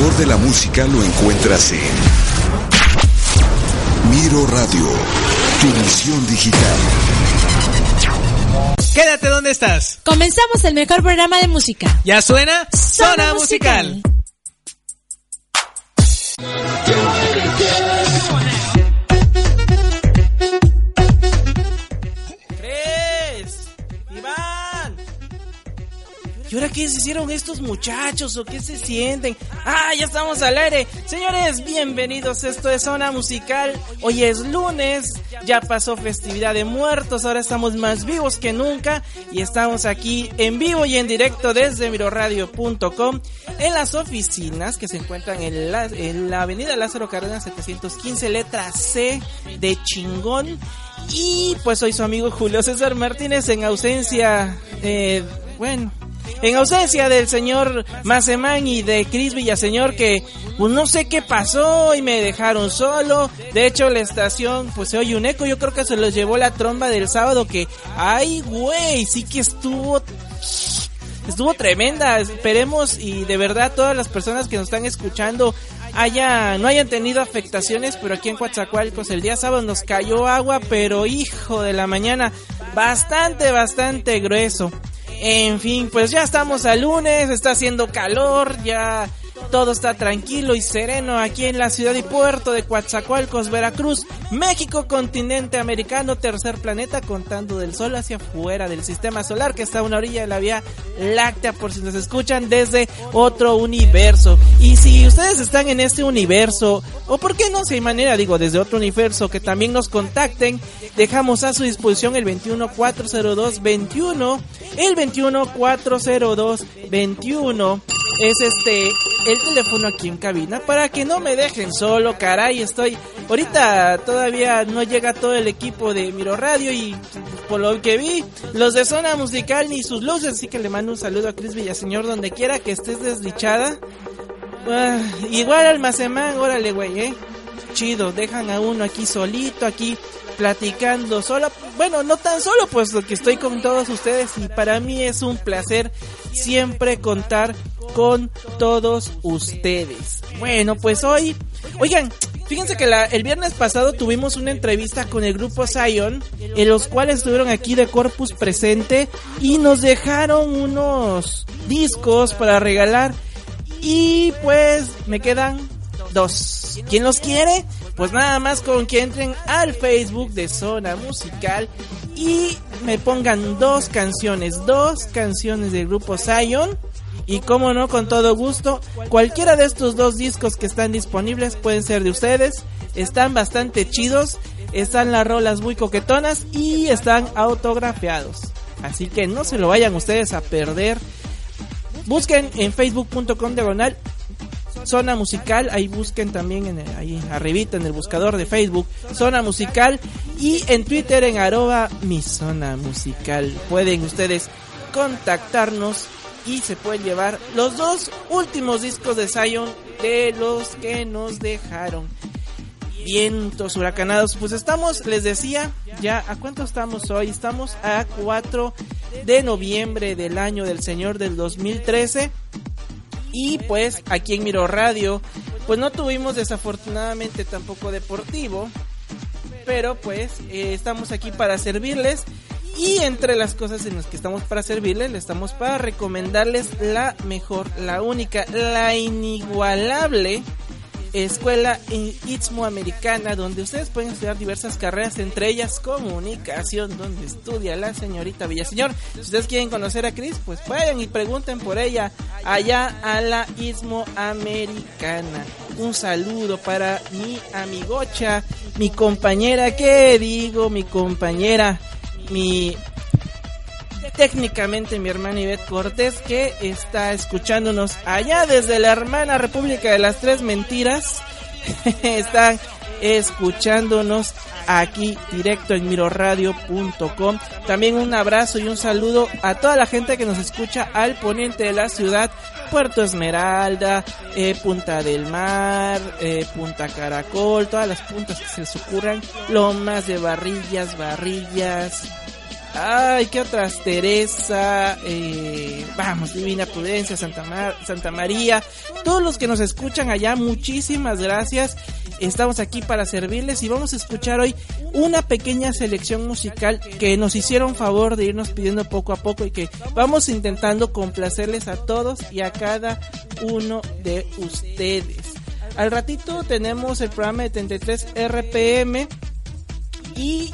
mejor de la música lo encuentras en Miro Radio, tu visión digital. Quédate donde estás. Comenzamos el mejor programa de música. ¿Ya suena? Zona, musical. ¿Y ahora qué se hicieron estos muchachos o qué se sienten? Ah, ya estamos al aire. Señores, bienvenidos. Esto es Zona Musical. Hoy es lunes, ya pasó festividad de muertos, ahora estamos más vivos que nunca y estamos aquí en vivo y en directo desde miroradio.com en las oficinas que se encuentran en la, en la avenida Lázaro Cárdenas 715, letra C de chingón. Y pues soy su amigo Julio César Martínez en ausencia, eh, bueno, en ausencia del señor Mazemán y de Cris Villaseñor que pues no sé qué pasó y me dejaron solo. De hecho la estación pues se oye un eco, yo creo que se los llevó la tromba del sábado que ay güey, sí que estuvo estuvo tremenda. Esperemos y de verdad todas las personas que nos están escuchando haya, no hayan tenido afectaciones, pero aquí en Coatzacoalcos el día sábado nos cayó agua, pero hijo de la mañana, bastante, bastante grueso. En fin, pues ya estamos al lunes, está haciendo calor, ya todo está tranquilo y sereno aquí en la ciudad y puerto de Coatzacoalcos, Veracruz, México, continente americano, tercer planeta, contando del sol hacia afuera del sistema solar que está a una orilla de la vía láctea, por si nos escuchan desde otro universo. Y si ustedes están en este universo, o por qué no, si hay manera, digo, desde otro universo, que también nos contacten, dejamos a su disposición el 2140221, el 2140221 es este el teléfono aquí en cabina para que no me dejen solo, caray, estoy ahorita todavía no llega todo el equipo de Miro Radio y por lo que vi, los de zona musical ni sus luces, así que le mando un saludo a Cris Villaseñor donde quiera que estés desdichada. Ah, igual almacemán, órale, güey, eh. Chido, dejan a uno aquí solito, aquí platicando solo. Bueno, no tan solo, pues que estoy con todos ustedes y para mí es un placer siempre contar con todos ustedes. Bueno, pues hoy, oigan, fíjense que la, el viernes pasado tuvimos una entrevista con el grupo Zion, en los cuales estuvieron aquí de Corpus presente y nos dejaron unos discos para regalar y pues me quedan dos. ¿Quién los quiere? Pues nada más con que entren al Facebook de Zona Musical y me pongan dos canciones, dos canciones del grupo Zion y como no, con todo gusto, cualquiera de estos dos discos que están disponibles pueden ser de ustedes. Están bastante chidos, están las rolas muy coquetonas y están autografiados. Así que no se lo vayan ustedes a perder. Busquen en facebook.com diagonal Zona Musical, ahí busquen también en ahí arribita en el buscador de Facebook, Zona Musical y en Twitter en arroba mi zona musical. Pueden ustedes contactarnos y se pueden llevar los dos últimos discos de Zion de los que nos dejaron. Vientos huracanados, pues estamos, les decía, ya a cuánto estamos hoy, estamos a 4 de noviembre del año del Señor del 2013 y pues aquí en Miro Radio, pues no tuvimos desafortunadamente tampoco deportivo, pero pues eh, estamos aquí para servirles y entre las cosas en las que estamos para servirles, estamos para recomendarles la mejor, la única, la inigualable escuela Istmo Americana, donde ustedes pueden estudiar diversas carreras, entre ellas comunicación, donde estudia la señorita Villaseñor. Si ustedes quieren conocer a Cris, pues vayan y pregunten por ella allá a la Istmo Americana. Un saludo para mi amigocha, mi compañera, ¿qué digo? Mi compañera mi técnicamente mi hermana Ivette Cortés que está escuchándonos allá desde la hermana República de las Tres Mentiras. Están escuchándonos aquí directo en miroradio.com. También un abrazo y un saludo a toda la gente que nos escucha al poniente de la ciudad, Puerto Esmeralda, eh, Punta del Mar, eh, Punta Caracol, todas las puntas que se les ocurran, lomas de barrillas, barrillas, Ay, qué otras. Teresa, eh, vamos, Divina Prudencia, Santa, Santa María. Todos los que nos escuchan allá, muchísimas gracias. Estamos aquí para servirles y vamos a escuchar hoy una pequeña selección musical que nos hicieron favor de irnos pidiendo poco a poco y que vamos intentando complacerles a todos y a cada uno de ustedes. Al ratito tenemos el programa de 33 RPM y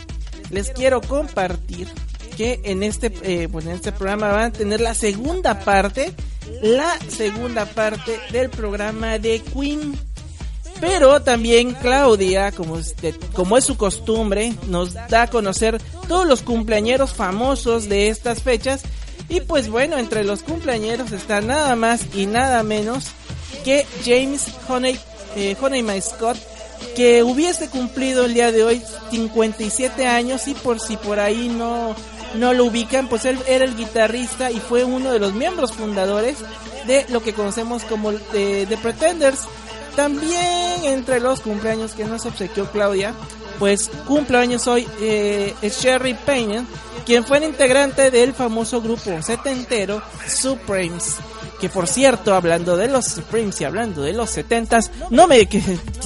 les quiero compartir que en este, eh, pues en este programa van a tener la segunda parte, la segunda parte del programa de Queen. Pero también Claudia, como, como es su costumbre, nos da a conocer todos los cumpleañeros famosos de estas fechas. Y pues bueno, entre los cumpleañeros está nada más y nada menos que James Honey, eh, My Scott, que hubiese cumplido el día de hoy 57 años y por si por ahí no no lo ubican, pues él era el guitarrista y fue uno de los miembros fundadores de lo que conocemos como The, Pretenders. También entre los cumpleaños que nos obsequió Claudia, pues cumpleaños hoy eh, es Sherry Payne, quien fue el integrante del famoso grupo setentero Supremes. Que por cierto, hablando de los Supremes y hablando de los setentas, no me,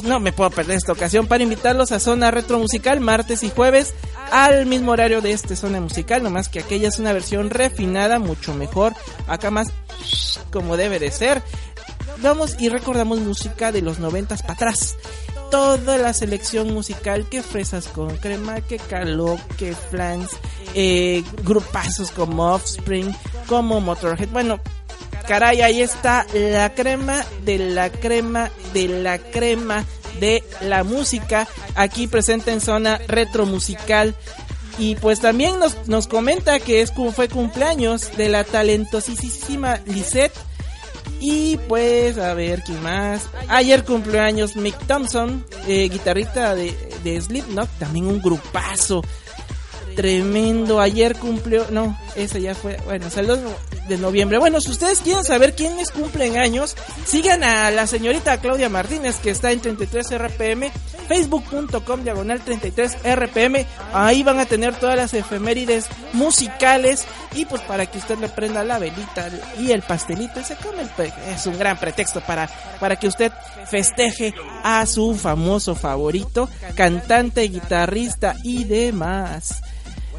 no me puedo perder esta ocasión para invitarlos a Zona Retro Musical martes y jueves al mismo horario de este zona musical, nomás que aquella es una versión refinada, mucho mejor, acá más como debe de ser. Vamos y recordamos música de los noventas para atrás. Toda la selección musical que fresas con crema, que caló, que flans, eh, grupazos como Offspring, como Motorhead. Bueno, caray, ahí está la crema de la crema de la crema de la música aquí presente en zona retro musical. Y pues también nos, nos comenta que es fue cumpleaños de la talentosísima Lisette. Y pues a ver quién más ayer cumpleaños Mick Thompson eh, guitarrista de, de Slipknot también un grupazo. Tremendo. Ayer cumplió, no, ese ya fue, bueno, saludos de noviembre. Bueno, si ustedes quieren saber quiénes cumplen años, sigan a la señorita Claudia Martínez que está en 33 RPM, facebook.com diagonal 33 RPM. Ahí van a tener todas las efemérides musicales y pues para que usted le prenda la velita y el pastelito ese come es un gran pretexto para para que usted festeje a su famoso favorito, cantante, guitarrista y demás.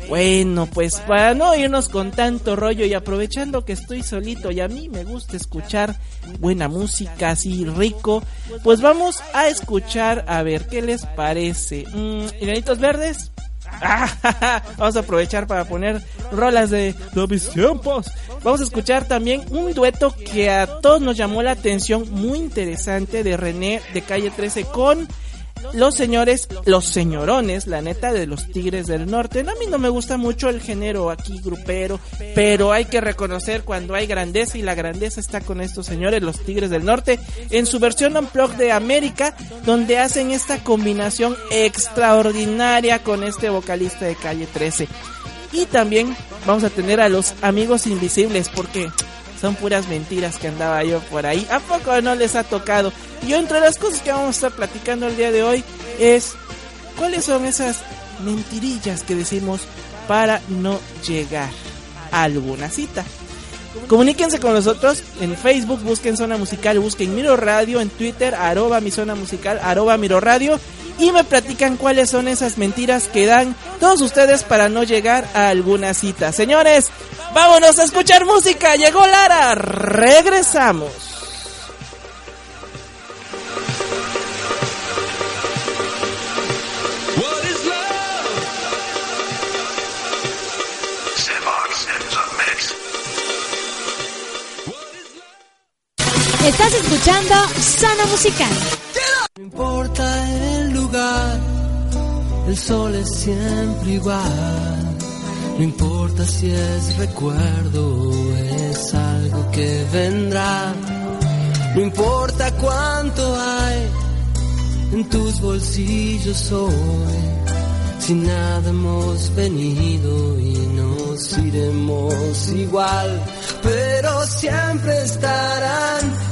Bueno, pues para no irnos con tanto rollo y aprovechando que estoy solito y a mí me gusta escuchar buena música así rico, pues vamos a escuchar a ver qué les parece. Mm, verdes? vamos a aprovechar para poner rolas de mis tiempos. Vamos a escuchar también un dueto que a todos nos llamó la atención, muy interesante, de René de Calle 13 con los señores, los señorones, la neta, de los Tigres del Norte. A mí no me gusta mucho el género aquí grupero, pero hay que reconocer cuando hay grandeza y la grandeza está con estos señores, los Tigres del Norte, en su versión Unplugged de América, donde hacen esta combinación extraordinaria con este vocalista de Calle 13. Y también vamos a tener a los amigos invisibles, porque son puras mentiras que andaba yo por ahí. ¿A poco no les ha tocado? Yo entre las cosas que vamos a estar platicando el día de hoy es cuáles son esas mentirillas que decimos para no llegar a alguna cita. Comuníquense con nosotros en Facebook, busquen Zona Musical, busquen Miro Radio, en Twitter, arroba mi Zona Musical, arroba Miro Radio y me platican cuáles son esas mentiras que dan todos ustedes para no llegar a alguna cita. Señores, vámonos a escuchar música. Llegó Lara. Regresamos. Escuchando Zona Musical. No importa el lugar, el sol es siempre igual. No importa si es recuerdo o es algo que vendrá. No importa cuánto hay en tus bolsillos hoy. Si nada hemos venido y nos iremos igual, pero siempre estarán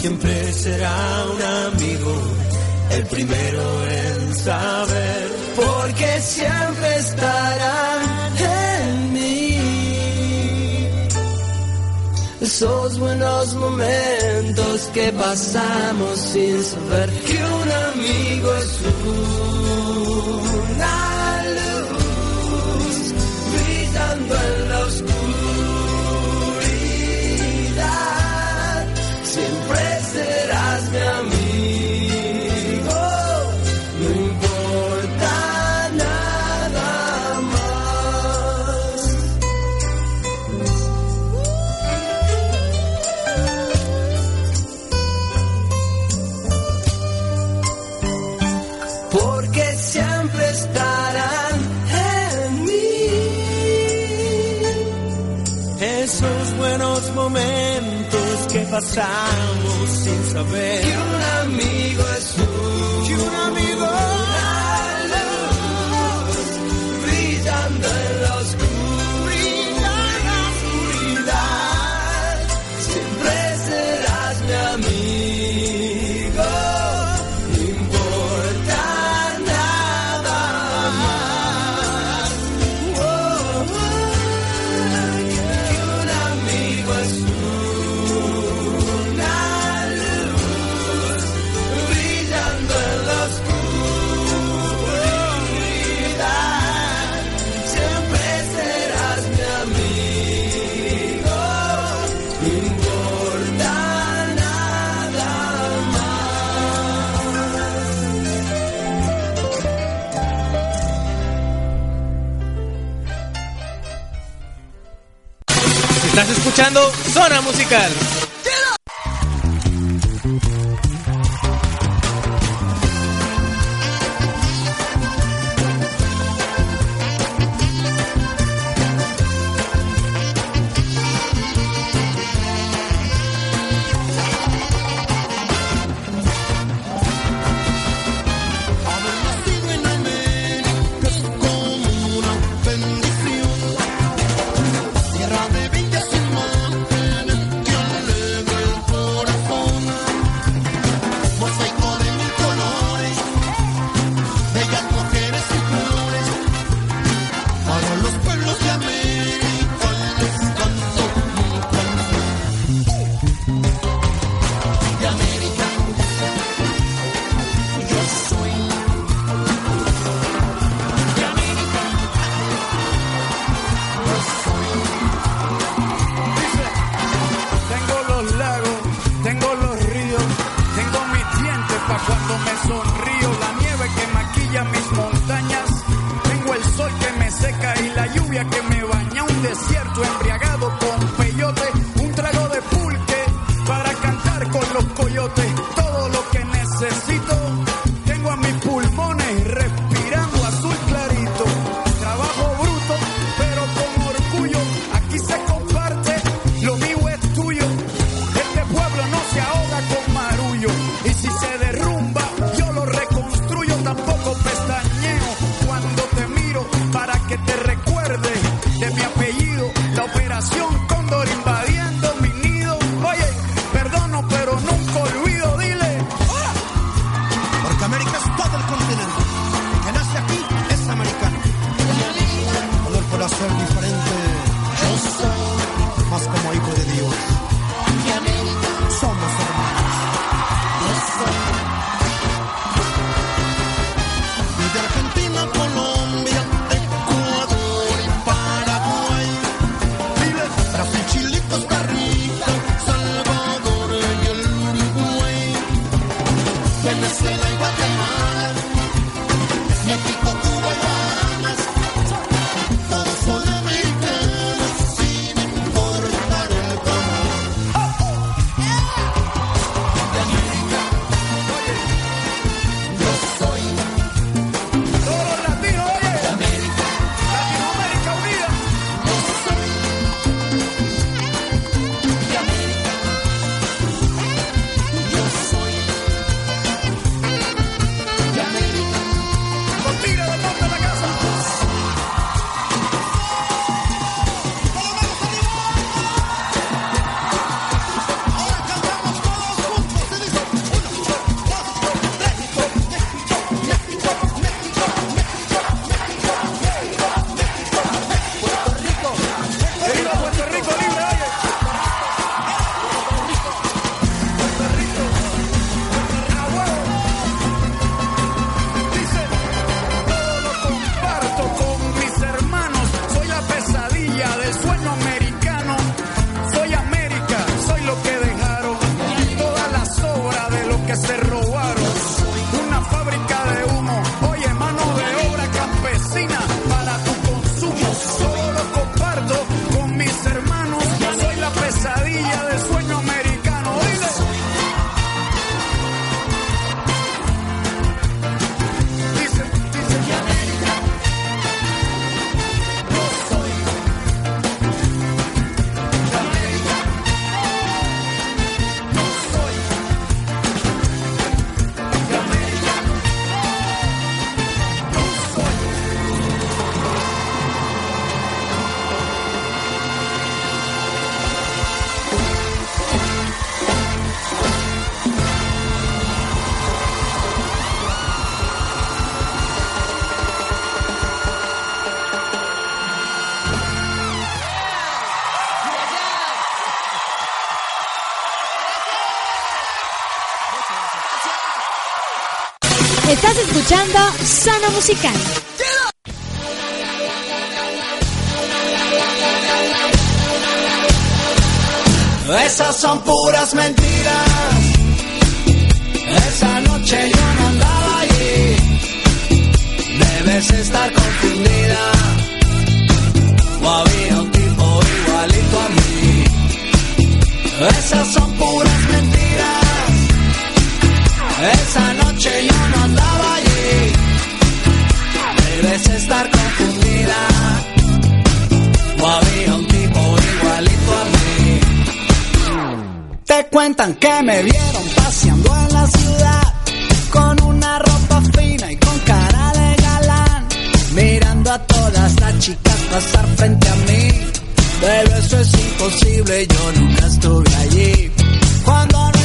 siempre será un amigo, el primero en saber, porque siempre estará en mí. Esos buenos momentos que pasamos sin saber que un amigo es una luz, brillando en la oscuridad. pasamos sin saber. Zona Musical. Estás escuchando Zona Musical. Esas son puras mentiras. Esa noche yo no andaba allí. Debes estar confundida. O había un tipo igualito a mí. Esas son puras mentiras. Esa noche yo no andaba allí. Debes estar confundida. O había un tipo igualito a mí. Te cuentan que me vieron paseando en la ciudad con una ropa fina y con cara de galán, mirando a todas las chicas pasar frente a mí. Pero eso es imposible, yo nunca estuve allí. Cuando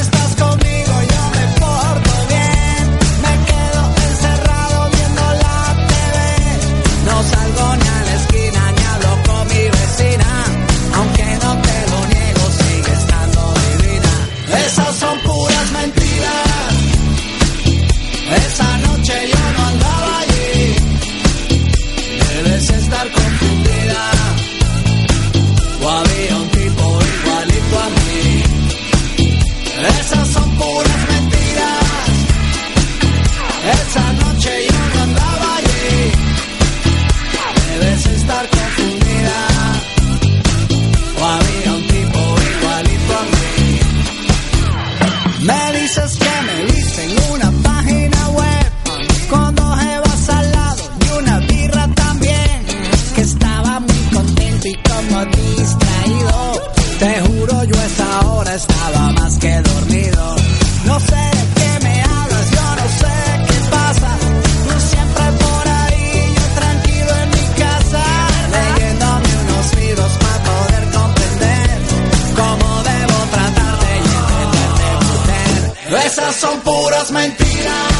son puras mentiras.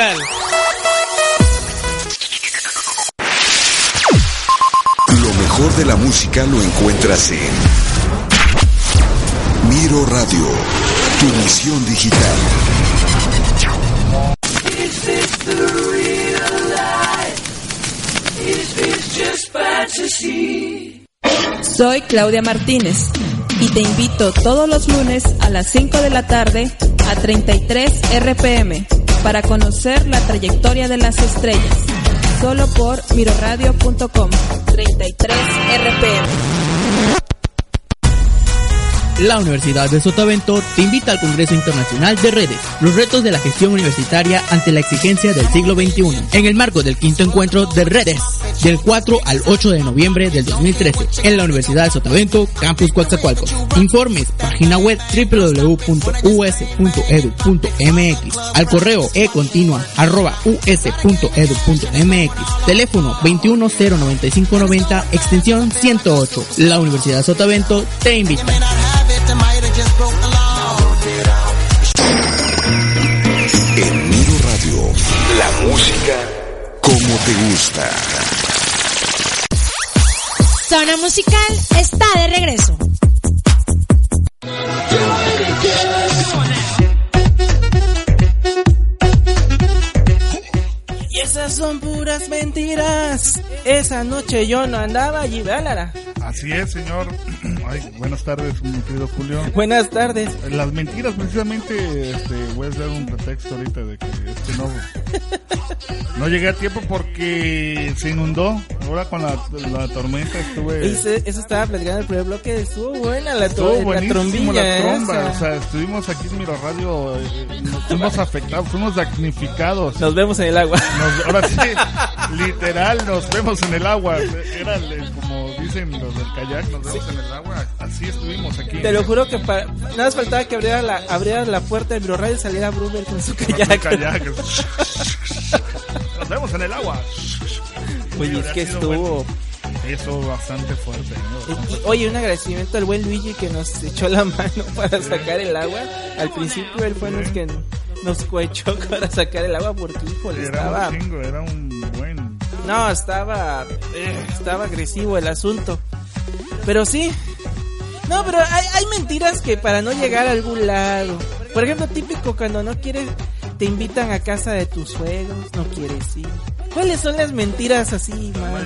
Musical. Lo mejor de la música lo encuentras en Miro Radio, tu emisión digital. Soy Claudia Martínez y te invito todos los lunes a las 5 de la tarde a 33 RPM para conocer la trayectoria de las estrellas. Solo por miroradio.com 33 RPM. La Universidad de Sotavento te invita al Congreso Internacional de Redes, los retos de la gestión universitaria ante la exigencia del siglo XXI, en el marco del quinto encuentro de Redes, del 4 al 8 de noviembre del 2013, en la Universidad de Sotavento, Campus Coatzacoalcos. Informes, página web www.us.edu.mx, al correo econtinua arroba us.edu.mx, teléfono 2109590, extensión 108. La Universidad de Sotavento te invita. Como te gusta. Zona Musical está de regreso. Y esas son puras mentiras. Esa noche yo no andaba allí, ¿verdad? Así es, señor. Ay, buenas tardes, mi querido Julio. Buenas tardes. Las mentiras, precisamente, este, voy a dar un pretexto ahorita de que este no, no llegué a tiempo porque se inundó. Ahora con la, la tormenta estuve. Ese- eso estaba platicando el primer bloque. Estuvo buena la, Estuvo la trombilla. la tromba, esa. o sea, estuvimos aquí en Miro Radio, eh, nos fuimos afectados, fuimos damnificados. Nos vemos en el agua. Nos- ahora sí, literal, nos vemos en el agua. Era como dicen los del kayak, nos vemos en el agua. Así estuvimos aquí. Te lo juro que para, nada más faltaba que abriera la, abriera la puerta del Radio y saliera Brumer con su Con su kayak. kayak. Nos vemos en el agua. Oye, es que estuvo. Eso bastante fuerte. ¿no? Y- y- Oye, un agradecimiento al buen Luigi que nos echó la mano para sacar el agua. Al principio él fue los que nos coechó para sacar el agua porque, híjole, Era estaba... un chingo, era un buen. No, estaba... eh, estaba agresivo el asunto. Pero sí. No, pero hay, hay mentiras que para no llegar a algún lado. Por ejemplo, típico cuando no quieres... Te invitan a casa de tus suegros, no quieres ir. ¿Cuáles son las mentiras así más?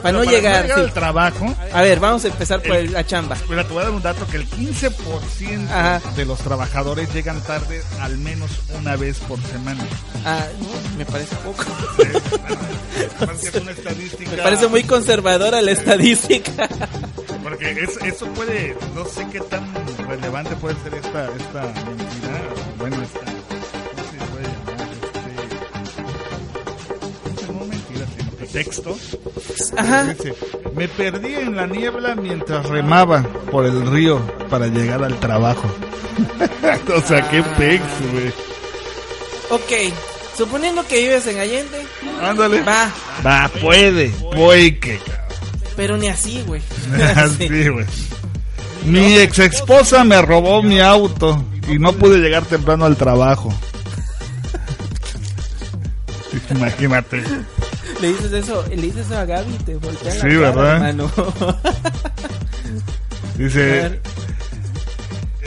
Para no Pero llegar, no sí. al trabajo. A ver, vamos a empezar por El- la chamba. Mira, te voy a dar un dato que el 15% Ajá. de los trabajadores llegan tarde al menos una vez por semana. Ah, me parece poco. Una estadística. Me parece muy conservadora la estadística. Porque es- eso puede, no sé qué tan relevante puede ser esta, esta mentira. Bueno, esta. ¿Cómo se puede llamar? Este. No mentira, sino que texto. Ajá. Dice, me perdí en la niebla mientras remaba por el río para llegar al trabajo. o sea, qué pex, güey. Ok, suponiendo que vives en Allende, Ándale. va, Va, puede, puede que. Pero ni así, güey. Así, güey. Mi ex esposa me robó mi auto y no pude llegar temprano al trabajo. Imagínate. Le dices eso, le dices eso a Gaby y te voltean Sí, la cara, ¿verdad? hermano. Dice,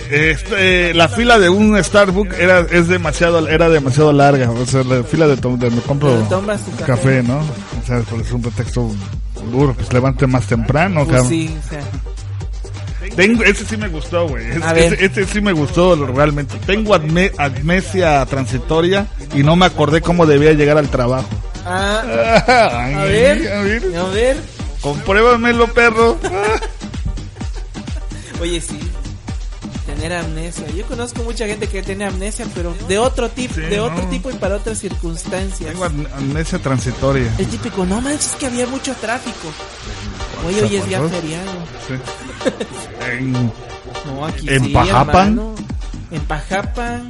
este, la fila de un Starbucks era es demasiado era demasiado larga, o sea, la fila de donde me compro café. café. ¿no? O sea, es un pretexto duro, pues levante más temprano, Pues cabrón. sí, o sea, Tengo, ese sí me gustó, güey. Es- A ver. Ese, ese sí me gustó realmente. Tengo adme- amnesia transitoria y no me acordé cómo debía llegar al trabajo. ah, Ay, a ver, a ver. a ver. Compruébamelo, perro. Oye, sí. Tener amnesia. Yo conozco mucha gente que tiene amnesia, pero de otro tipo, Sí, de otro tipo y para otras circunstancias. Tengo am- amnesia transitoria. El típico, no manches, es que había mucho tráfico. Oye, hoy es día feriado. Sí. En- No, aquí ¿En sí, Pajapan? hermano. En Pajapan.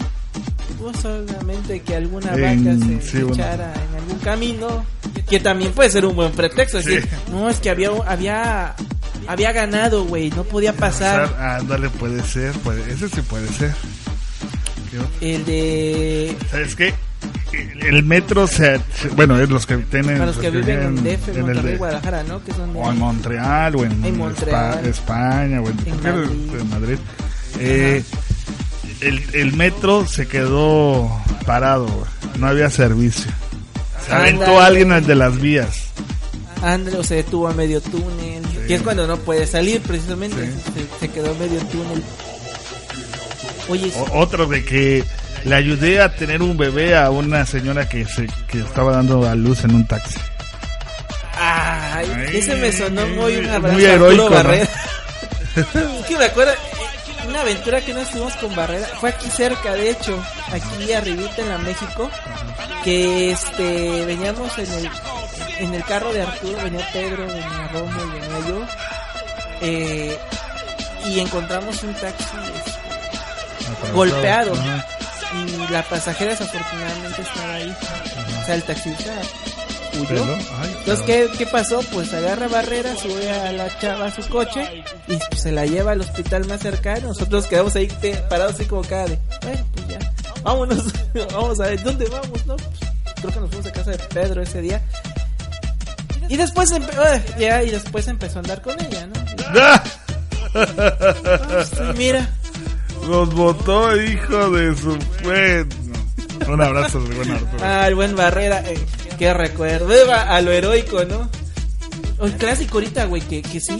Hubo solamente que alguna En- vaca se sí, bueno. echara en algún camino. Que también puede ser un buen pretexto. Es Sí. decir, no, es que había, había, había ganado, güey. No podía pasar. Ándale, puede ser. Puede, ese sí puede ser. El de. ¿Sabes qué? El- metro se, bueno, es los que tienen Para los que viven en DF, en el Monterrey, de- Guadalajara, ¿no? Que son de- o en Montreal o en, En Montreal. Espa- España o en, En que Madrid. Madrid. Eh, el, el metro se quedó parado, no había servicio. Se aventó Ándale. alguien al de las vías. André se detuvo a medio túnel. Que es cuando no puede salir, precisamente. Se, se quedó a medio túnel. Oye, sí, O- otro de que le ayudé a tener un bebé a una señora que se que estaba dando a luz en un taxi. Ay, Ay, ese me sonó muy un muy abrazo a heroico, Arturo ¿no? Barrera. es que me acuerdo, una aventura que nos tuvimos con Barrera, fue aquí cerca, de hecho, aquí arribita en la México, que este, veníamos en el, en el carro de Arturo, venía Pedro, venía Romo y venía yo, eh, y encontramos un taxi este, golpeado. Ajá. y la pasajera desafortunadamente estaba ahí. O sea, el taxista huyó. Ay, Entonces, ¿qué, ¿qué pasó? Pues agarra barrera, sube a la chava a su coche y pues, se la lleva al hospital más cercano. Nosotros quedamos ahí parados así como cada de, bueno, pues ya, vámonos, vamos a ver, ¿dónde vamos? No? Creo que nos fuimos a casa de Pedro ese día. Y después, ah, ya, y después empezó a andar con ella, ¿no? ¡Ah! Pues, mira, Los votó, hijo de su. Un abrazo, buen Arturo. Ah, el buen Barrera, eh, qué recuerdo, Eva, a lo heroico, ¿no? El clásico ahorita, güey, que, que sí,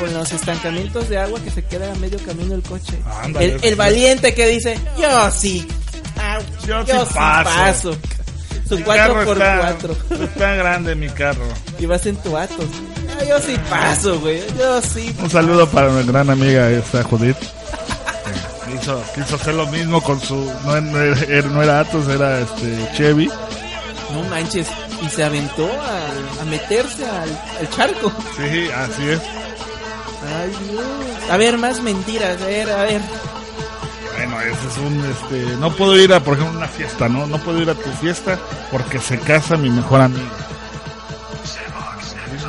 con los estancamientos de agua que se queda a medio camino el coche. Ándale, el, valiente que dice, yo sí, ah, Yo sí paso. Su Mi carro 4x4. Está, está grande mi carro. Y vas en tu Atos. Ah, yo sí paso, güey, yo sí. Un saludo para mi gran amiga esta Judith. que Quiso, quiso hacer lo mismo con su. No, no era, no era Atos, era este Chevy. No manches, y se aventó a, a meterse al, al charco. Sí, así es. Ay, Dios. A ver, más mentiras, a ver, a ver. Bueno, ese es un. Este, no puedo ir a, por ejemplo, una fiesta, ¿no? No puedo ir a tu fiesta porque se casa mi mejor amigo.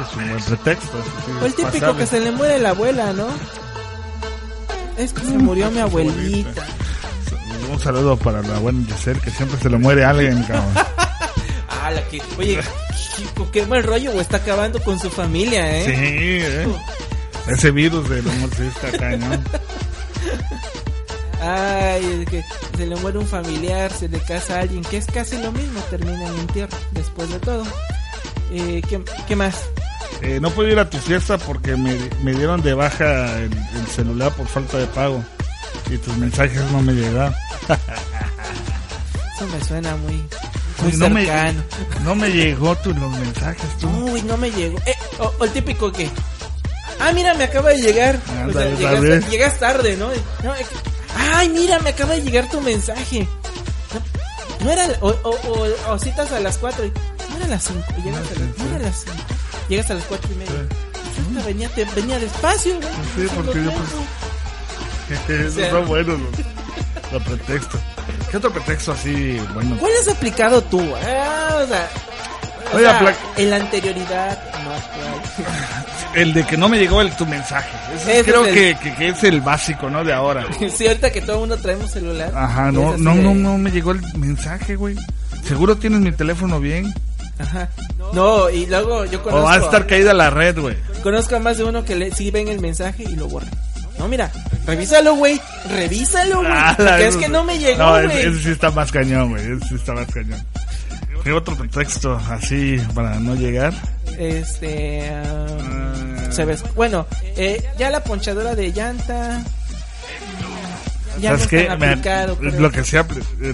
Es un buen pretexto. sí, O el es típico pasable. que se le muere la abuela, ¿no? Es que se murió mi abuelita. Un saludo para la buena Giselle, que siempre se le muere alguien, cabrón. Ah, la que. Oye, chico, qué mal rollo, güey. Está acabando con su familia, ¿eh? Sí, ¿eh? Ese virus del amor sí está cañón. Ay, es que se le muere un familiar, se le casa a alguien, que es casi lo mismo, termina en entierro, después de todo. Eh, ¿qué, qué más? Eh, no puedo ir a tu fiesta porque me, me dieron de baja el, el celular por falta de pago. Y tus mensajes no me llegaron. Eso me suena muy, muy no, me, no me llegó tu, los mensajes, tú. Uy, no me llegó. Eh, o, o el típico que. Ah, mira, me acaba de llegar. O sea, Ándale, llegas, tarde, ¿no? No, eh, Ay, mira, me acaba de llegar tu mensaje. No, no era. O, o, o- o citas a las 4 y. No era a las 5. Llegas a las, no las 5. Llegas a las 4 y media. Esta venía, te- venía despacio, güey. Sí, porque yo pues... Esos O sea- son buenos los, los pretextos. ¿Qué otro pretexto así bueno? ¿Cuál has aplicado tú? Ah, o sea. o Oye, sea, apla- en la anterioridad, no actual. El de que no me llegó el tu mensaje. Ese creo es el- que, que, que es el básico, ¿no? De ahora. sí, ahorita que todo el mundo traemos celular. Ajá, no, no, de- no, no me llegó el mensaje, güey. ¿Seguro tienes mi teléfono bien? Ajá. No, y luego yo O conozco. va a estar caída la red, güey. Conozco a más de uno que le, sí ven el mensaje y lo borran. No, mira, revísalo, güey. Revísalo, güey. Ah, porque es que no me llegó, No, ese, güey. ese sí está más cañón, güey. Ese sí está más cañón. ¿Qué otro pretexto así para no llegar? Este. ah, Ah, se ves. Bueno, eh, ya la ponchadora de llanta. Ya no ¿Sabes es qué? Me- aplicado, lo que sí eh,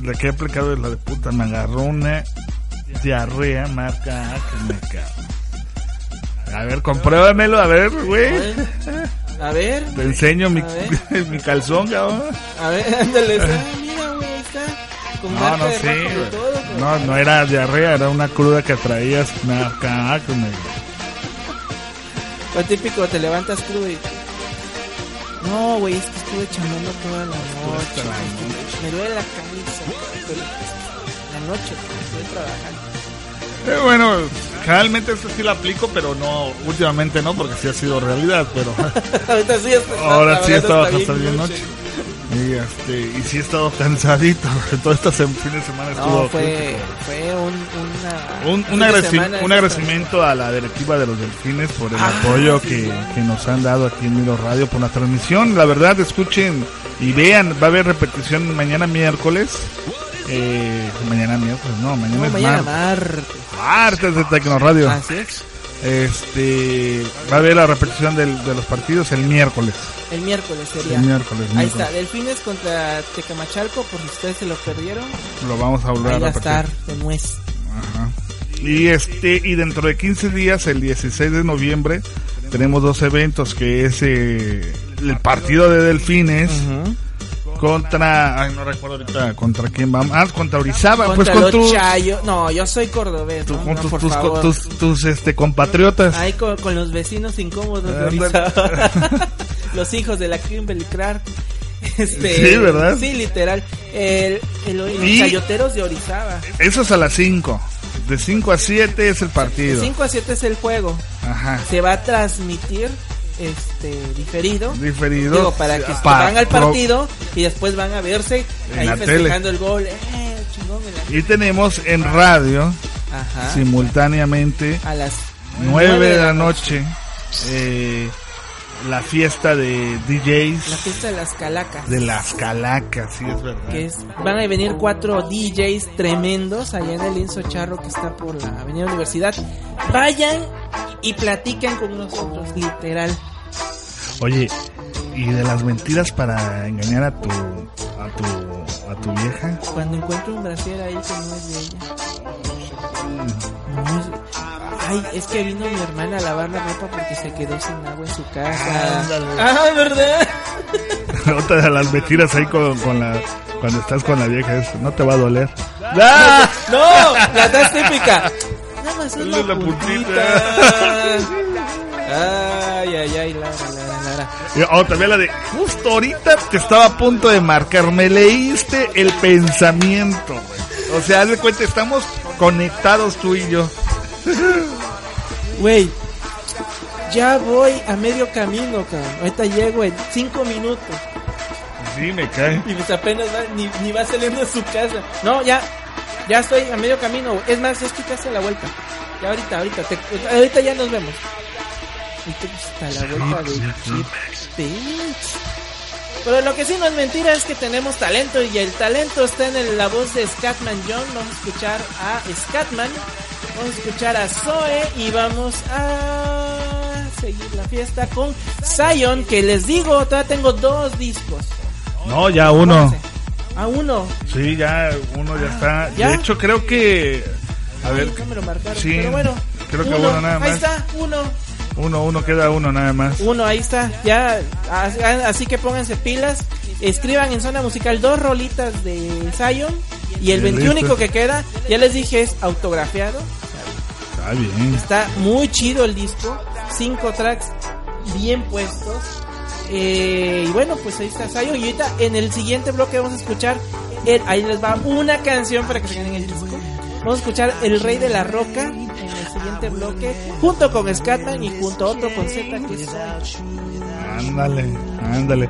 lo que he aplicado es la de puta. Me agarró una diarrea marca A que me cago. A ver, compruébamelo, a ver, güey. A ver. Te enseño mi, mi calzón, cabrón. A ver, ándale. ah, mira, güey, está. Con No, no güey. todo. No, no era diarrea, era una cruda que traías marca A que me O típico, te levantas crudo y... No, güey, es que estuve chamando toda la noche. Me duele la cabeza. pero La noche, estoy trabajando. Eh, bueno, generalmente eso sí lo aplico, pero no, últimamente no, porque sí ha sido realidad, pero Ahorita sí está ahora sí estaba hasta bien noche. Y, este, y sí he estado cansadito, todo este fin de semana estuvo No, fue, fue un, una, Un, un, un de- agradecimiento a la directiva de los delfines por el Ah, apoyo sí, que, sí. que nos han dado aquí en Miro Radio por la transmisión. La verdad, escuchen y vean, va a haber repetición mañana miércoles. Eh, mañana miércoles, no, mañana No, es mañana martes. martes. De Tecno Radio. Así es. Este va a haber la repetición del- de los partidos el miércoles. El miércoles sería. El miércoles, Ahí miércoles. está, Delfines contra Tecamachalco, por si ustedes se lo perdieron. Lo vamos a volver Ahí va a repetir. estar de nuez. Ajá. Y este y dentro de 15 días, el 16 de noviembre, tenemos dos eventos que es eh, el partido de Delfines contra ay no recuerdo ahorita contra quién vamos. Ah, contra Orizaba, Contra pues con tu- Chayo- No, yo soy cordobés. tu- no, con no, tus, por tus, favor. tus, tus, este compatriotas. Ahí con, con los vecinos incómodos de Ándale. Orizaba. los hijos de la Kimberly Clark. Este, Sí, ¿verdad? Sí, literal. El, el- los Y- chayoteros de Orizaba. Eso es a las 5. De 5 a 7 es el partido. 5 a 7 es el juego. Ajá. Se va a transmitir este diferido. Diferido. Digo, para que Pa- van al pro- partido y después van a verse ahí festejando el gol. Eh, chingón. Y tenemos en radio Ajá. simultáneamente A las 9 de la noche eh, la fiesta de DJs La fiesta de las calacas. de las calacas, sí es verdad. que es, van a venir cuatro DJs tremendos allá en el Linzo Charro que está por la Avenida Universidad. Vayan y platiquen con nosotros, literal. Oye, y de las mentiras para engañar a tu a tu a tu vieja. Cuando encuentro un brasier ahí que no es de ella. No es- Ay, es que vino mi hermana a lavar la ropa porque se quedó sin agua en su casa. Ah, ¿verdad? Otra de las mentiras ahí con, con la cuando estás con la vieja es no te va a doler. ¡Ah! No, la das típica. Nada más es la, la puntita. Ay, ay, ay, Lara, Lara, Lara. Y, oh, también la de justo ahorita te estaba a punto de marcar, me leíste el pensamiento, güey. O sea, haz de cuenta, estamos conectados tú y yo. Güey, ya voy a medio camino, cabrón. Ahorita llego en cinco minutos. Sí, me cae. Y pues apenas va, ni, ni va saliendo de su casa. No, ya, ya estoy a medio camino. güey. Es más, ya estoy casi a la vuelta. Ya ahorita, ahorita, te- ahorita ya nos vemos. Tú, pues, la vuelta Bitch. Pero lo que sí no es mentira es que tenemos talento y el talento está en el- la voz de Scatman John. Vamos a escuchar a Scatman, vamos a escuchar a Zoe y vamos a seguir la fiesta con Zion, que les digo, todavía tengo dos discos. No, ya uno. A uno. Sí, ya uno ya está. ¿Ya? De hecho, creo que. A ver. No me lo marcaron. Sí, pero bueno. creo que uno nada Ahí más. está, uno. Uno, uno, queda uno nada más. Uno, ahí está. Ya, así- que pónganse pilas. Escriban en zona musical dos rolitas de Zion. Y el Bien, 21 listo. que queda, ya les dije, es autografiado. Está bien. Está muy chido el disco. Cinco tracks bien puestos. Eh, y bueno, pues ahí está Zion. Y ahorita en el siguiente bloque vamos a escuchar. el- ahí les va una canción para que se ganen el disco. Vamos a escuchar El Rey de la Roca en el siguiente bloque. Junto con Scatman y junto a otro con Z que es. Ándale, ándale.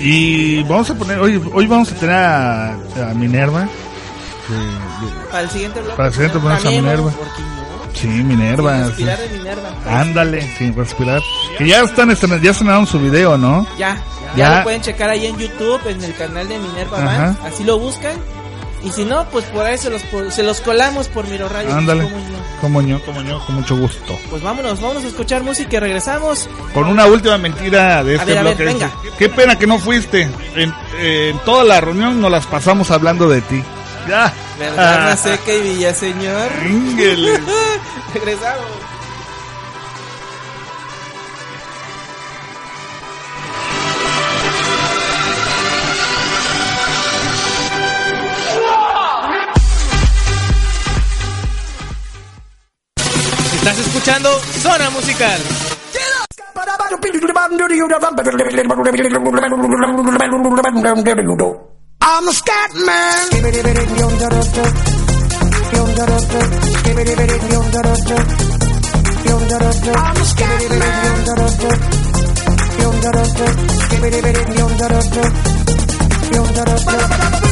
Y vamos a poner. Hoy, hoy vamos a tener a, a Minerva. que- Para el siguiente bloque. Para el siguiente ponemos a Minerva. Sí, Minerva. Sí. respirar de Minerva. Ándale, sin respirar. Que ya están ya estrenaron su video, ¿no? Ya, ya, Ya. lo pueden checar ahí en YouTube, en el canal de Minerva Ajá. Band. Así lo buscan. Y si no, pues por ahí se los, se los colamos por Miro Radio. Ándale. como yo. Como yo, con mucho gusto. Pues vámonos, vámonos a escuchar música y regresamos. Con una última mentira de A este ver, a ver, bloque. venga. Qué pena que no fuiste. En, en toda la reunión nos las pasamos hablando de ti. Ya. ¿Verdad, Maseca y Villaseñor? Regresamos. Estás escuchando Zona Musical. I'm a scat man. I'm a scat Everybody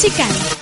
Musical.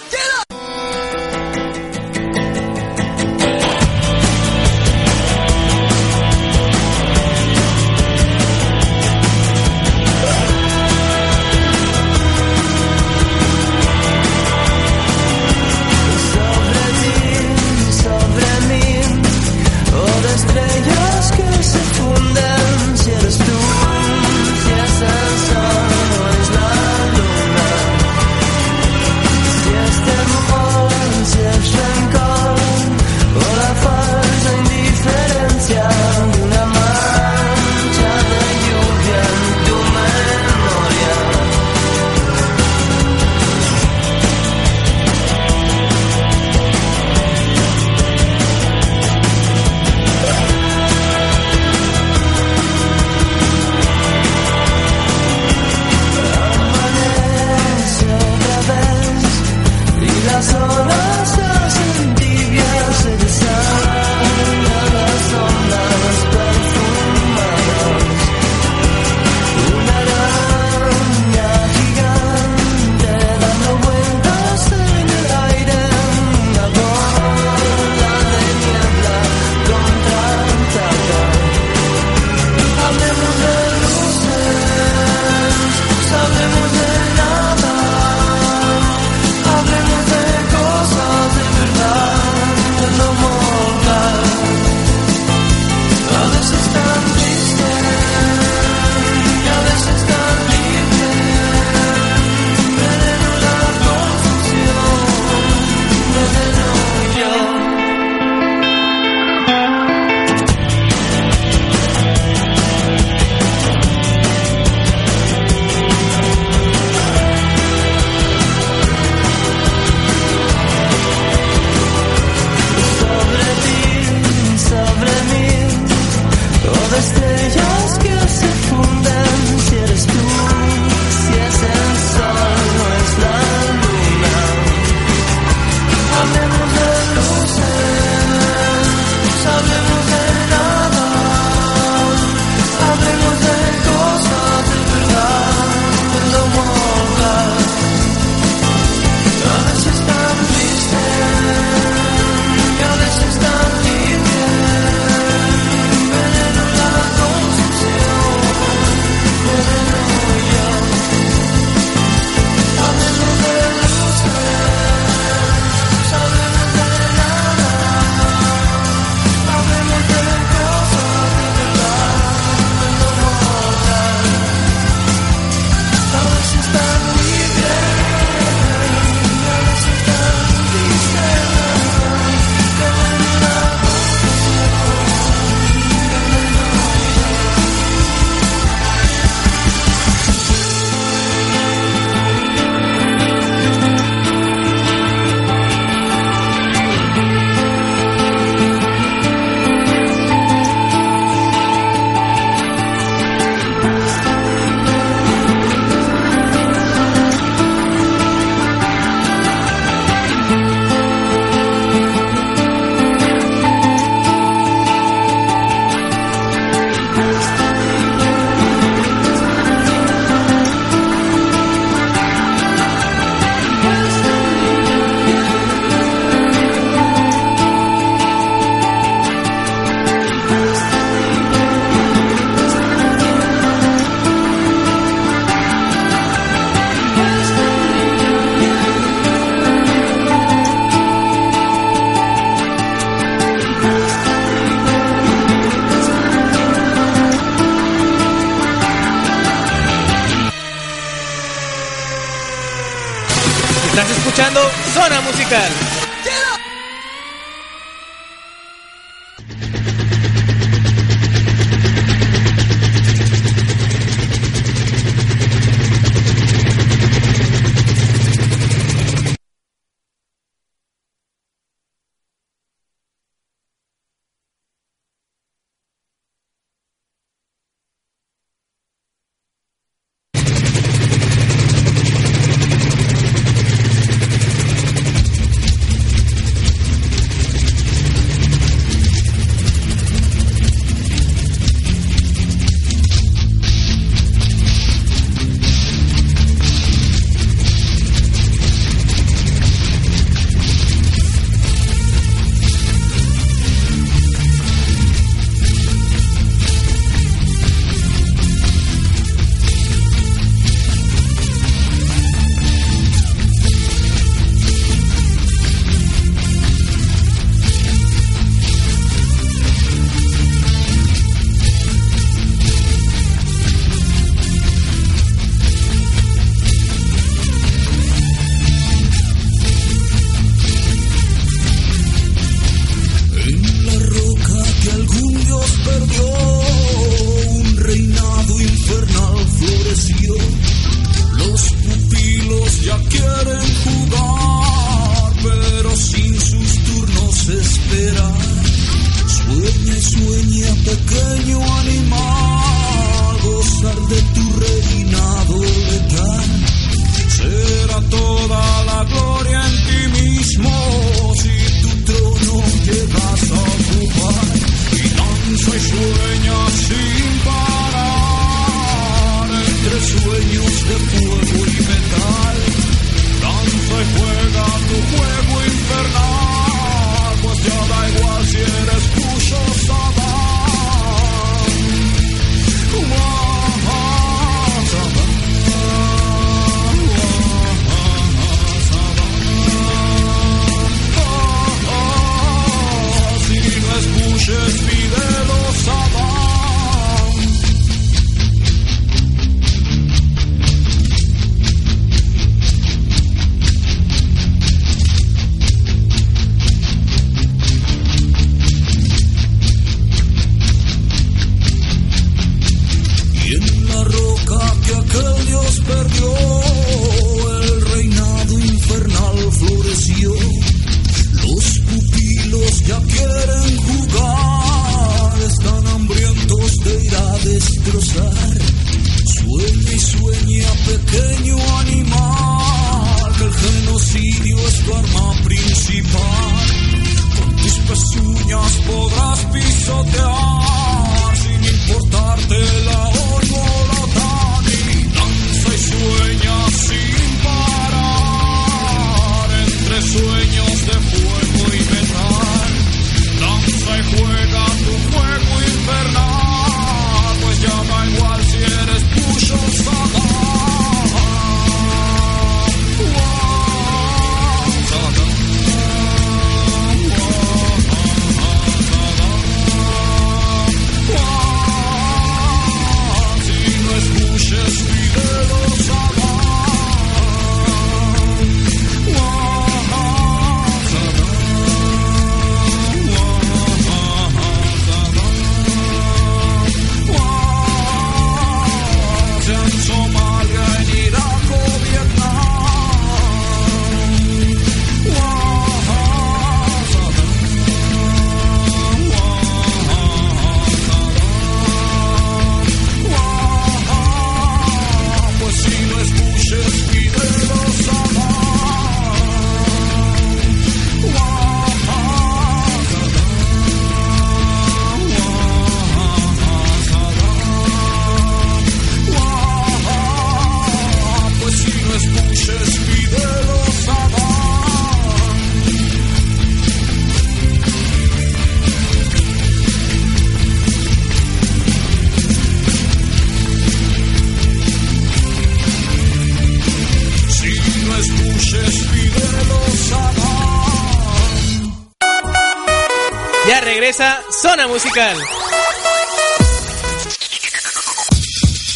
Sueña pequeño animal, gozar de tu reinado letal. Será toda la gloria en ti mismo si tu trono llegas a ocupar. Y danza y sueña sin parar entre sueños de fuego y metal. Danza y juega tu juego.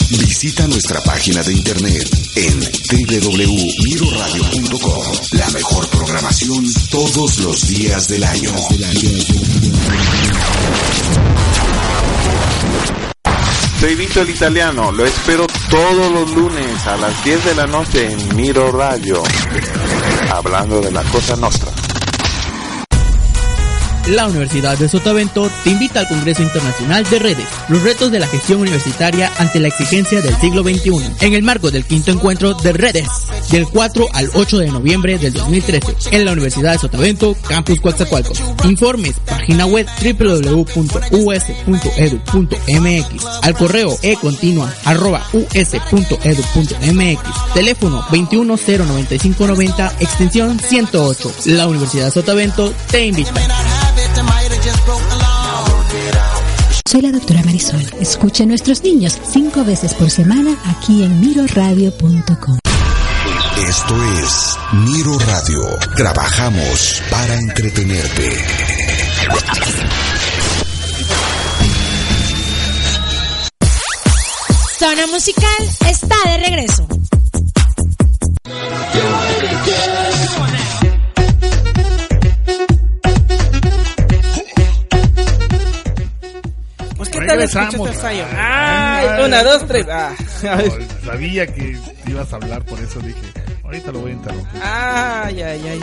Visita nuestra página de internet en www.miroradio.com. La mejor programación todos los días del año. Soy Vito el Italiano, lo espero todos los lunes a las 10 de la noche en Miro Radio, hablando de la cosa nostra. La Universidad de Sotavento te invita al Congreso Internacional de Redes, los retos de la gestión universitaria ante la exigencia del siglo XXI, en el marco del quinto encuentro de Redes, del 4 al 8 de noviembre del 2013, en la Universidad de Sotavento, Campus Coatzacoalcos. Informes, página web www.us.edu.mx, al correo econtinua arroba us.edu.mx, teléfono 2109590, extensión 108. La Universidad de Sotavento te invita. Soy la doctora Marisol. Escucha a nuestros niños cinco veces por semana aquí en miroradio.com. Esto es Miro Radio. Trabajamos para entretenerte. Zona Musical está de regreso. Qué tal Regresamos. escuchaste Zion? Ay, una, dos, tres. Ah, No, sabía que ibas a hablar, por eso dije, ahorita lo voy a interrumpir. ay, ay, ay.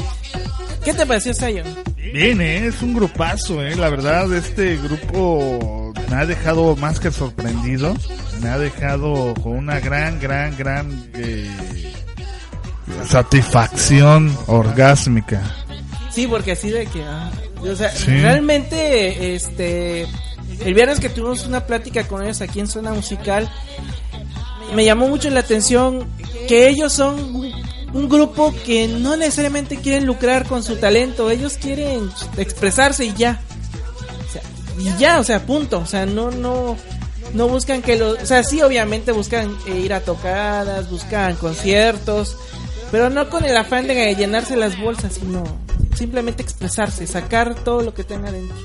¿Qué te pareció Zion? Bien, ¿eh? es un grupazo, ¿eh? la verdad, este grupo me ha dejado más que sorprendido, me ha dejado con una gran, gran, gran eh, satisfacción orgásmica. Sí, porque así de que, ah, o sea, Sí. realmente, este, el viernes que tuvimos una plática con ellos aquí en Zona Musical, me llamó mucho la atención que ellos son un, grupo que no necesariamente quieren lucrar con su talento, ellos quieren expresarse y ya. Y ya, o sea, punto, o sea, no, no, no buscan que los, o sea, sí obviamente buscan eh, ir a tocadas, buscan conciertos, pero no con el afán de llenarse las bolsas, sino simplemente expresarse, sacar todo lo que tenga dentro.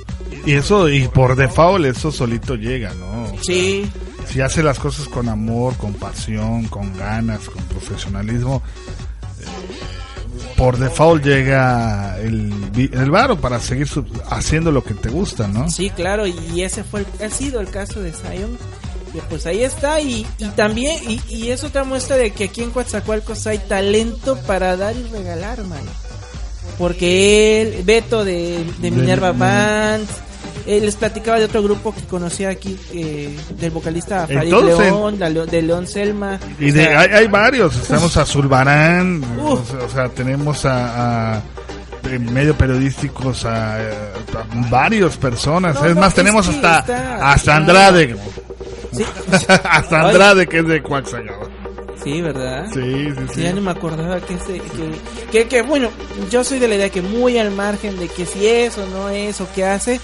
Y eso, y por default, eso solito llega, ¿no? O sea, Sí. Si hace las cosas con amor, con pasión, con ganas, con profesionalismo, eh, por default llega el, el varo para seguir sub- haciendo lo que te gusta, ¿no? Sí, claro, y ese fue el- ha sido el caso de Zion. Y pues ahí está, y, y también, y, y es otra muestra de que aquí en Coatzacoalcos hay talento para dar y regalar, mano. Porque él, Beto de, de Minerva Band, él les platicaba de otro grupo que conocía aquí, eh, del vocalista Farid Entonces- León, de León Selma. Y de, sea, hay, hay varios, estamos a Zulbarán, o, sea, tenemos a, a de medio periodísticos a, a varias personas, No, es no, más, es tenemos hasta, está- hasta Andrade, sí, hasta Andrade que es de Coaxacawa. Sí, ¿verdad? Sí, sí, Sí, ya no me acordaba que, ese, que, que, que, bueno, yo soy de la idea que muy al margen de que si es o no es o qué hace,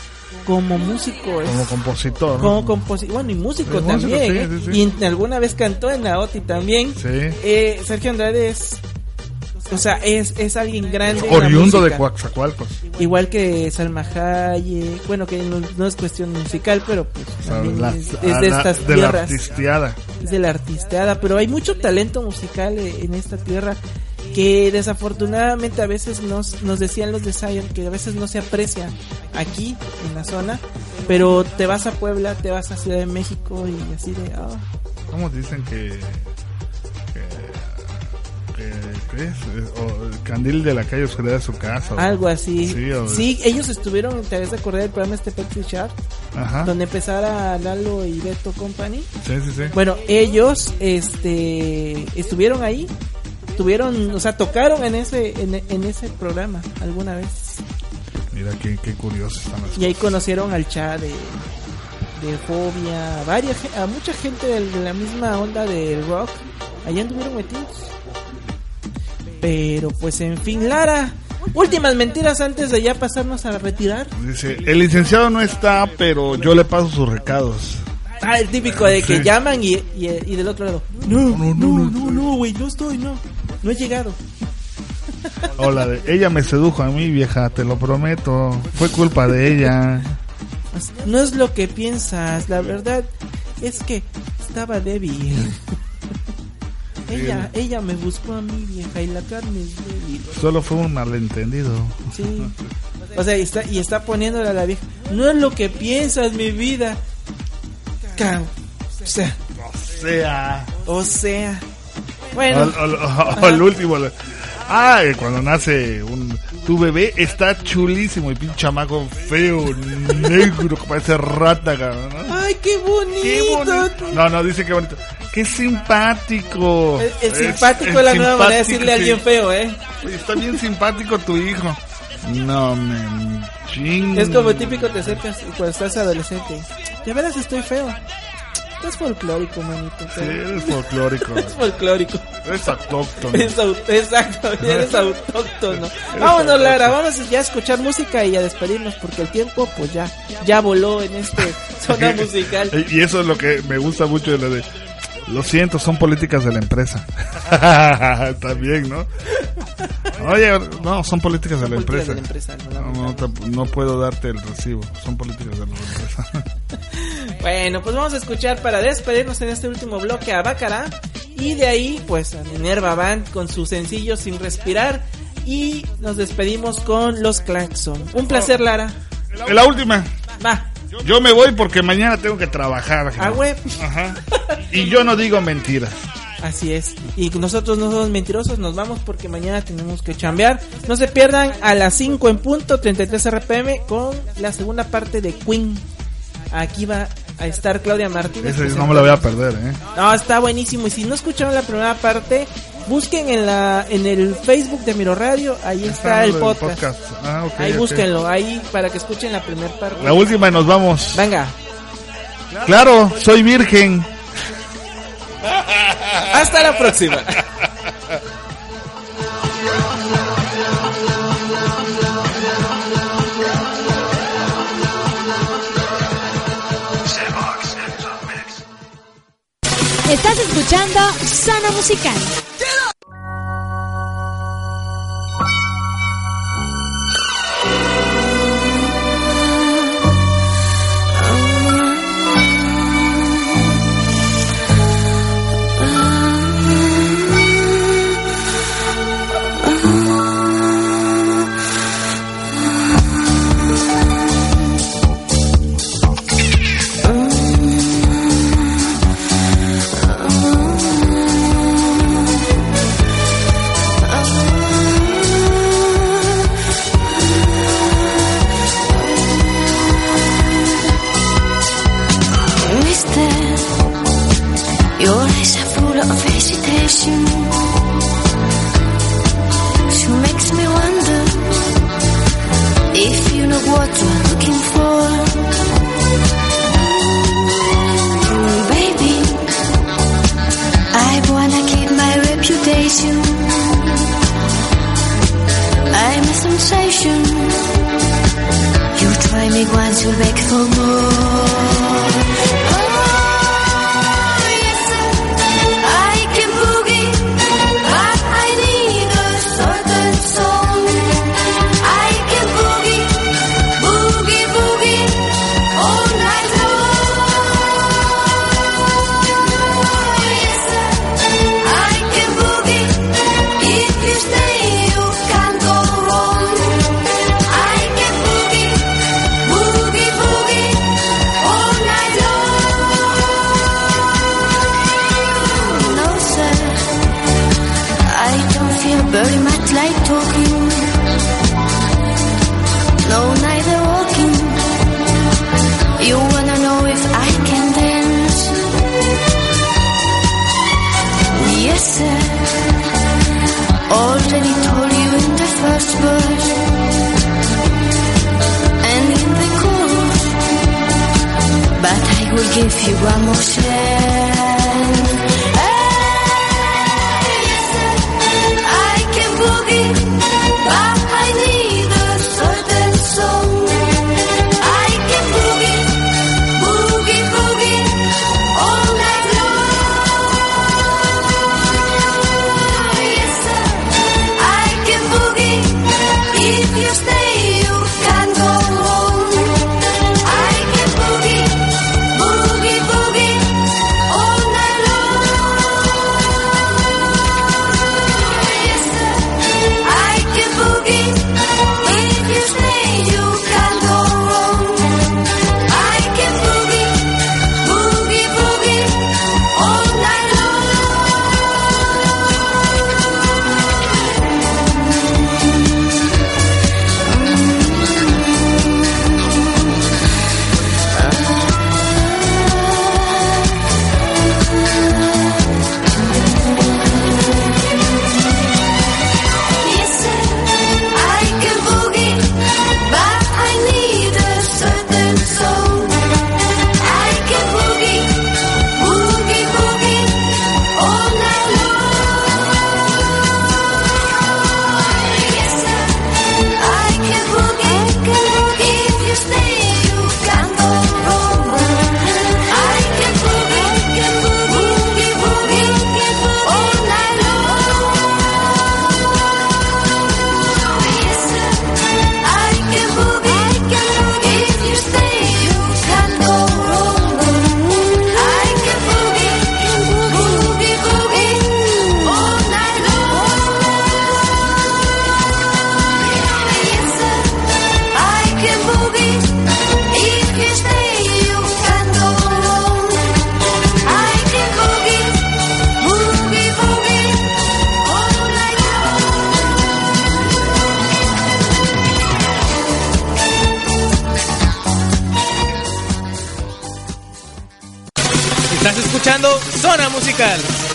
como músico es. Como compositor. Como compositor, bueno, y músico Sí, músico, también. sí, ¿eh? sí. Y alguna vez cantó en la OTI también. Sí. Eh, Sergio Andrade es, o sea, es, es alguien grande. la Oriundo de. Coaxacualcos. Igual que Salma Hayek, bueno, que no, no es cuestión musical, pero pues O sea, también la- es, es de la- estas de la tierras artisteada. es de la artisteada, pero hay mucho talento musical eh, en esta tierra que desafortunadamente a veces nos, nos decían los de Zion que a veces no se aprecia aquí en la zona, pero te vas a Puebla, te vas a Ciudad de México y así de... ah, ¿Cómo dicen que... que, ¿qué es? O el candil de la calle oscuridad de su casa. o- algo así. Sí, o- Sí, ellos estuvieron, te de acordar del programa este Pepsi Chart, Ajá. donde empezara Lalo y Beto Company. Sí, sí, sí. Bueno, ellos este estuvieron ahí, tuvieron, o sea, tocaron en ese en, en ese programa alguna vez. Mira qué, qué curioso están las Y ahí conocieron al Cha de de Fobia, a varias a mucha gente de, la misma onda del rock. Allá anduvieron metidos. Pero pues en fin, Lara, últimas mentiras antes de ya pasarnos a retirar. Dice, el licenciado no está, pero yo le paso sus recados. Ah, el típico de que Sí. llaman y, y, y del otro lado. No, no, no, no, no, güey, no estoy, no. No he llegado. O la de, ella me sedujo a mí, vieja, te lo prometo. Fue culpa de ella. No es lo que piensas, la verdad es que estaba débil. ella, ella me buscó a mí, vieja, y la carne es débil. Solo fue un malentendido. Sí. O sea, y está, y está poniéndole a la vieja. No es lo que piensas, mi vida. O sea, O sea. o sea. Bueno, O- o- o- el último. Ah, cuando nace un, tu bebé está chulísimo y pinche chamaco feo, negro, que parece rata, cabrón, ¿no? ay, qué bonito. Qué bonito. No, no, dice que bonito. Qué simpático. El, el Es- simpático es la nueva manera de decirle a alguien feo, ¿eh? Está bien simpático tu hijo. No me ching. Es como típico te acercas cuando estás adolescente. Ya verás, estoy feo. Es folclórico, manito. Sí, eres folclórico. Es folclórico. Eres autóctono. Eres au- exacto, eres autóctono. Vámonos, Lara, vamos ya a escuchar música y a despedirnos porque el tiempo, pues ya, ya voló en este zona musical. Y eso es lo que me gusta mucho de lo de. Lo siento, son políticas de la empresa. También, ¿no? Oye, no, son políticas de la empresa. no, No, no te- no puedo darte el recibo. Son políticas de la empresa. Bueno, pues vamos a escuchar para despedirnos en este último bloque a Bacara. Y de ahí, pues a Minerva Band con su sencillo Sin Respirar. Y nos despedimos con los Claxon. Un placer, Lara. la última. Va. Yo me voy porque mañana tengo que trabajar. A web. Ajá. Y yo no digo mentiras. Así es. Y nosotros no somos mentirosos, nos vamos porque mañana tenemos que chambear. No se pierdan a las 5 en punto, 33 RPM, con la segunda parte de Queen. Aquí va a estar Claudia Martínez. Ese no me lo voy a perder, ¿eh? No, está buenísimo. Y si no escucharon la primera parte, busquen en la en el Facebook de Miro Radio. Ahí está, el el podcast. podcast. Ah, ahí ok. búsquenlo, ahí para que escuchen la primera parte. La última y nos vamos. Venga. Claro, soy virgen. Hasta la próxima. Estás escuchando Zona Musical. Already told you in the first verse. And in the chorus. But I will give you one more chance. Chemicals.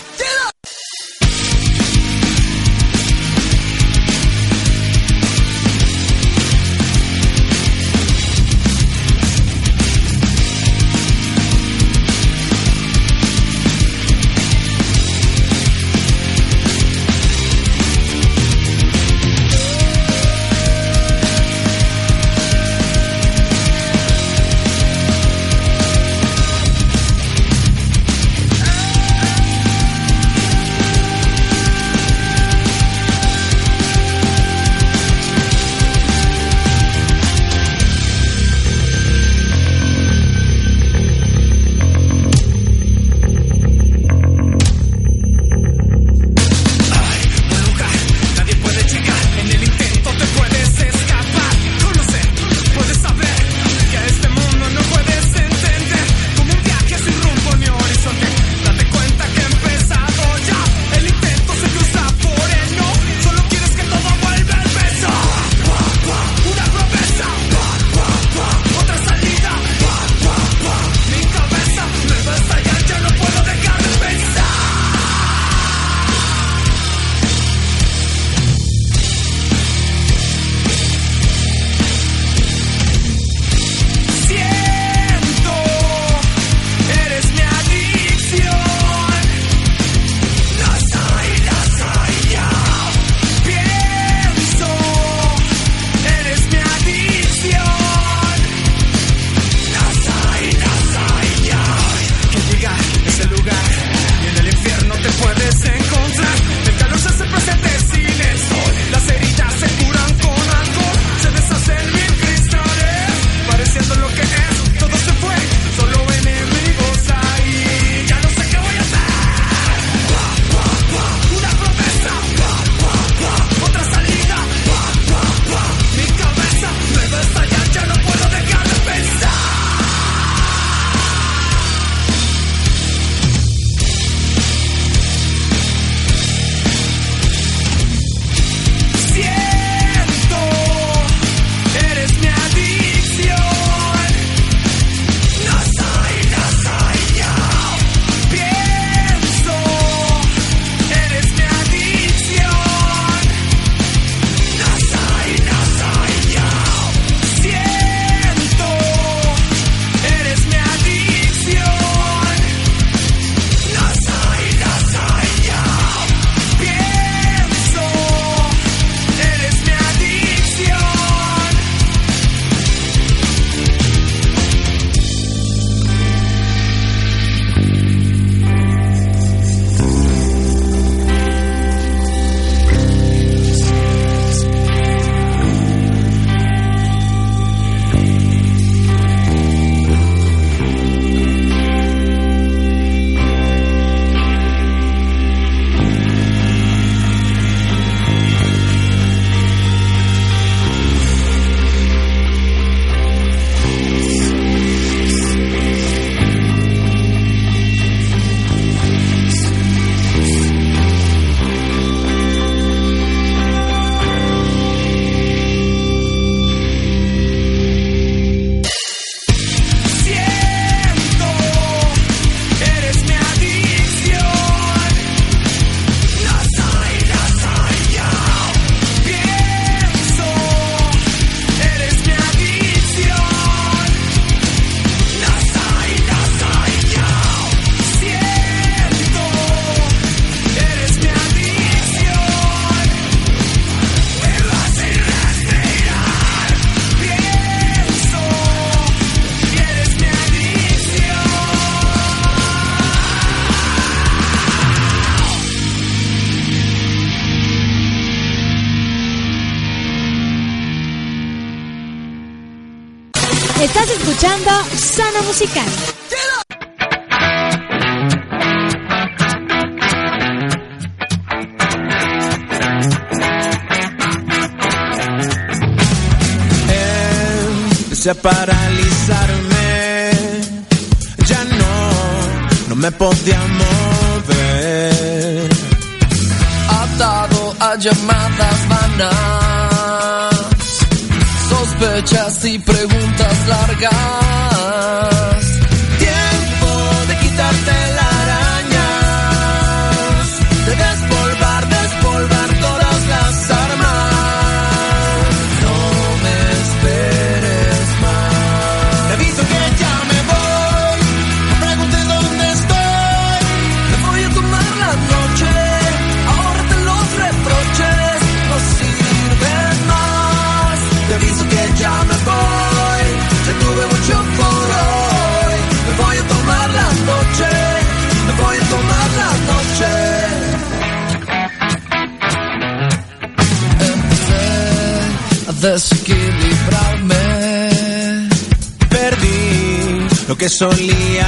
Gusano Musical. Empecé a paralizarme, ya no, no me podía mover. Atado a llamadas vanas sospechas y preguntas largas. Desequilibrarme. Perdí lo que solía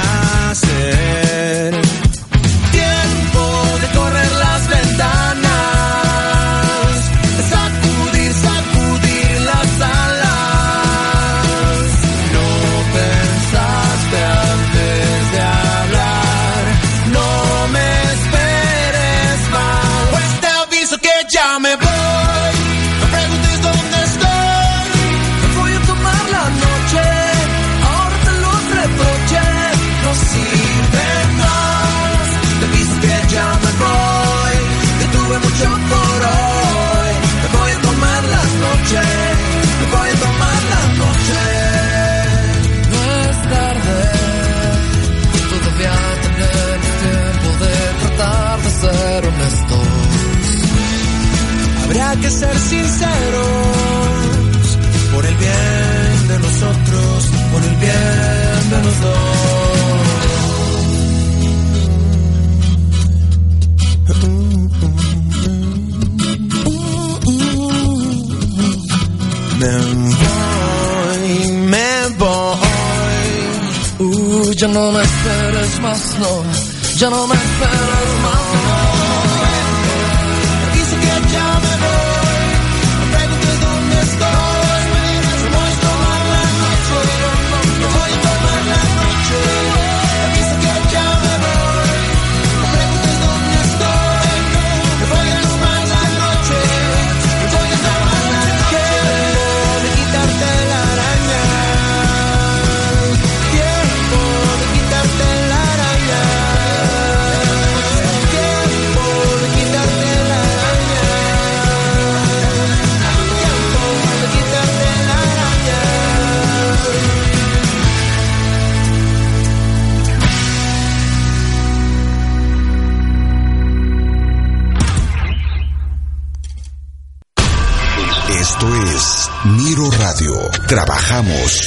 Radio.